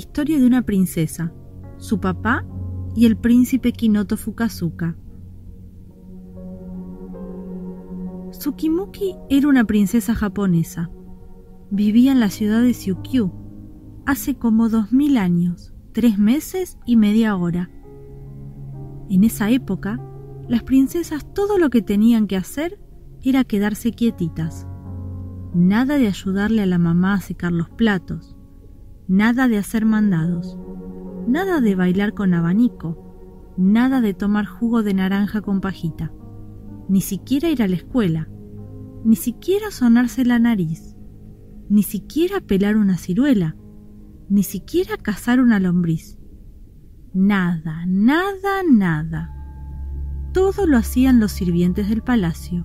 Historia de una princesa, su papá y el príncipe Kinoto Fukazuka. Tsukimuki era una princesa japonesa. Vivía en la ciudad de Syukyu hace como dos mil años, tres meses y media hora. En esa época, las princesas todo lo que tenían que hacer era quedarse quietitas. Nada de ayudarle a la mamá a secar los platos, nada de hacer mandados, nada de bailar con abanico, nada de tomar jugo de naranja con pajita, ni siquiera ir a la escuela, ni siquiera sonarse la nariz, ni siquiera pelar una ciruela, ni siquiera cazar una lombriz. Nada, nada, nada. Todo lo hacían los sirvientes del palacio.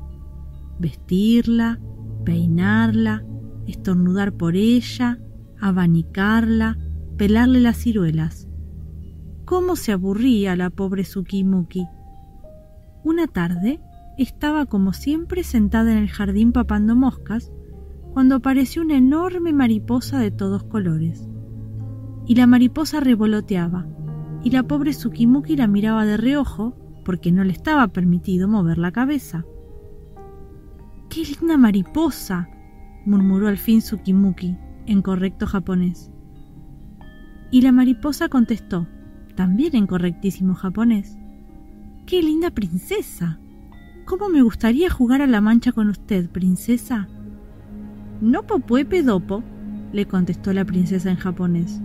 Vestirla, peinarla, estornudar por ella, abanicarla, pelarle las ciruelas. ¿Cómo se aburría la pobre Sukimuki? Una tarde estaba como siempre sentada en el jardín papando moscas cuando apareció una enorme mariposa de todos colores. Y la mariposa revoloteaba, y la pobre Sukimuki la miraba de reojo porque no le estaba permitido mover la cabeza. ¡Qué linda mariposa! murmuró al fin Sukimuki en correcto japonés. Y la mariposa contestó, también en correctísimo japonés. ¡Qué linda princesa! ¿Cómo me gustaría jugar a la mancha con usted, princesa? No popuepe dopo, le contestó la princesa en japonés.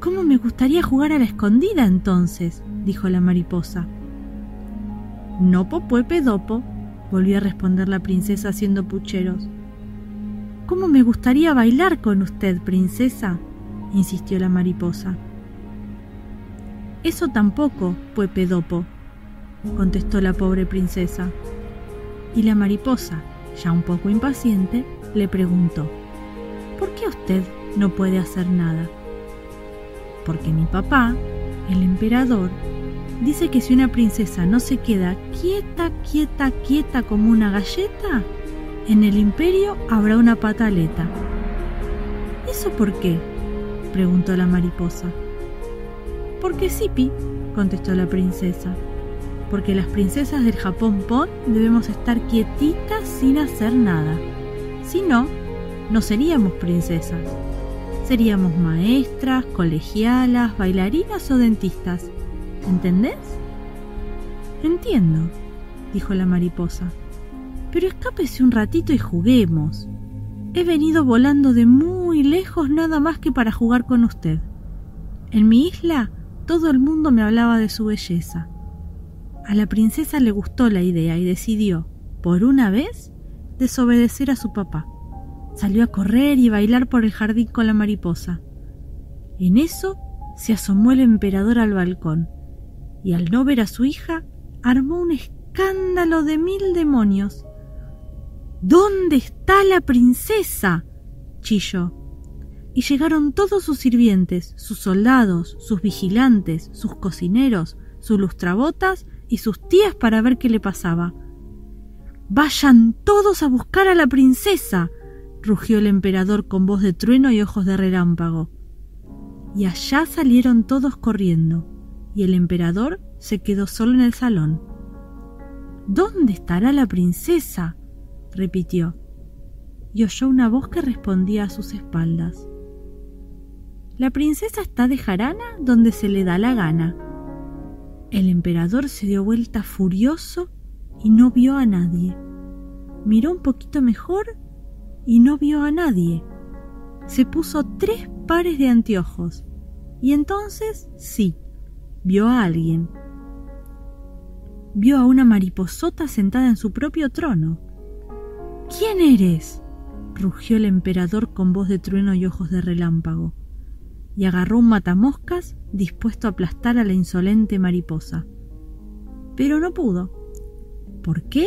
¿Cómo me gustaría jugar a la escondida entonces? dijo la mariposa. No popuepe dopo, volvió a responder la princesa haciendo pucheros. ¿Cómo me gustaría bailar con usted, princesa? insistió la mariposa. Eso tampoco, puepedopo, contestó la pobre princesa. Y la mariposa, ya un poco impaciente, le preguntó, ¿por qué usted no puede hacer nada? Porque mi papá, el emperador, dice que si una princesa no se queda quieta, quieta, quieta como una galleta, en el imperio habrá una pataleta. ¿Eso por qué? preguntó la mariposa. Porque Sipi, contestó la princesa. Porque las princesas del Japón Pon debemos estar quietitas sin hacer nada. Si no, no seríamos princesas. Seríamos maestras, colegialas, bailarinas o dentistas. ¿Entendés? Entiendo, dijo la mariposa. Pero escápese un ratito y juguemos. He venido volando de muy lejos nada más que para jugar con usted. En mi isla todo el mundo me hablaba de su belleza. A la princesa le gustó la idea y decidió, por una vez, desobedecer a su papá. Salió a correr y bailar por el jardín con la mariposa. En eso se asomó el emperador al balcón y al no ver a su hija armó un escándalo de mil demonios. ¿Dónde está la princesa? chilló. Y llegaron todos sus sirvientes, sus soldados, sus vigilantes, sus cocineros, sus lustrabotas y sus tías para ver qué le pasaba. Vayan todos a buscar a la princesa, rugió el emperador con voz de trueno y ojos de relámpago. Y allá salieron todos corriendo, y el emperador se quedó solo en el salón. ¿Dónde estará la princesa? Repitió, y oyó una voz que respondía a sus espaldas. La princesa está de jarana donde se le da la gana. El emperador se dio vuelta furioso y no vio a nadie. Miró un poquito mejor y no vio a nadie. Se puso tres pares de anteojos y entonces sí, vio a alguien. Vio a una mariposota sentada en su propio trono. ¿Quién eres? rugió el emperador con voz de trueno y ojos de relámpago, y agarró un matamoscas dispuesto a aplastar a la insolente mariposa. Pero no pudo. ¿Por qué?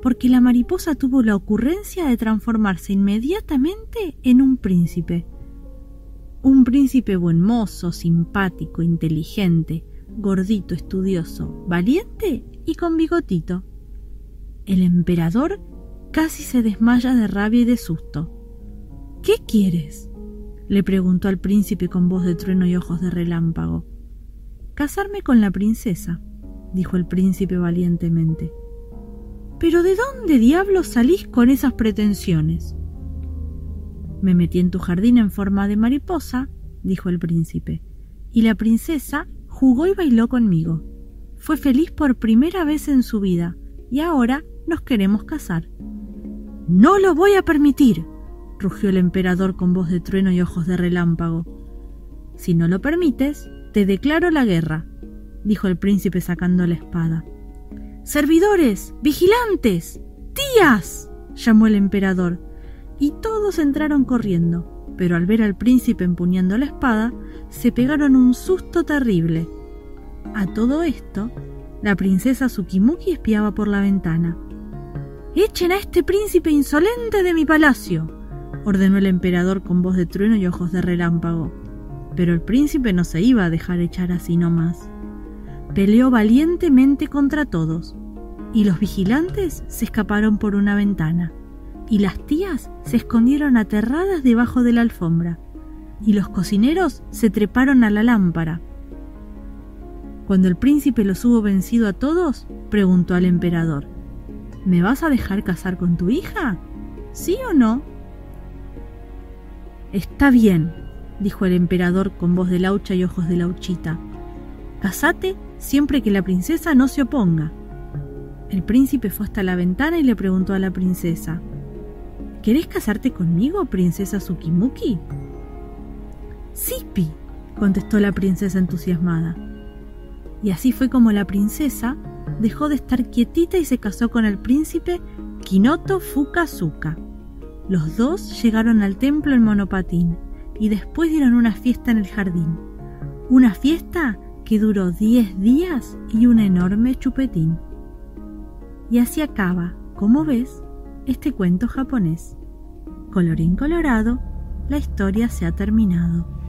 Porque la mariposa tuvo la ocurrencia de transformarse inmediatamente en un príncipe. Un príncipe buen mozo, simpático, inteligente, gordito, estudioso, valiente y con bigotito. El emperador casi se desmaya de rabia y de susto. ¿Qué quieres? le preguntó al príncipe con voz de trueno y ojos de relámpago. Casarme con la princesa, dijo el príncipe valientemente. Pero ¿de dónde diablos salís con esas pretensiones? Me metí en tu jardín en forma de mariposa, dijo el príncipe, y la princesa jugó y bailó conmigo. Fue feliz por primera vez en su vida, y ahora nos queremos casar. No lo voy a permitir, rugió el emperador con voz de trueno y ojos de relámpago. Si no lo permites, te declaro la guerra, dijo el príncipe sacando la espada. Servidores, vigilantes, tías, llamó el emperador, y todos entraron corriendo, pero al ver al príncipe empuñando la espada, se pegaron un susto terrible. A todo esto, la princesa Tsukimuki espiaba por la ventana. Echen a este príncipe insolente de mi palacio, ordenó el emperador con voz de trueno y ojos de relámpago. Pero el príncipe no se iba a dejar echar así nomás. Peleó valientemente contra todos, y los vigilantes se escaparon por una ventana, y las tías se escondieron aterradas debajo de la alfombra, y los cocineros se treparon a la lámpara. Cuando el príncipe los hubo vencido a todos, preguntó al emperador, ¿Me vas a dejar casar con tu hija? ¿Sí o no? Está bien, dijo el emperador con voz de laucha y ojos de lauchita. Casate siempre que la princesa no se oponga. El príncipe fue hasta la ventana y le preguntó a la princesa, ¿Querés casarte conmigo, princesa Tsukimuki? Sí, Pi, contestó la princesa entusiasmada. Y así fue como la princesa dejó de estar quietita y se casó con el príncipe Kinoto Fukazuka. Los dos llegaron al templo en monopatín y después dieron una fiesta en el jardín. Una fiesta que duró 10 días y un enorme chupetín. Y así acaba, como ves, este cuento japonés. Colorín colorado, la historia se ha terminado.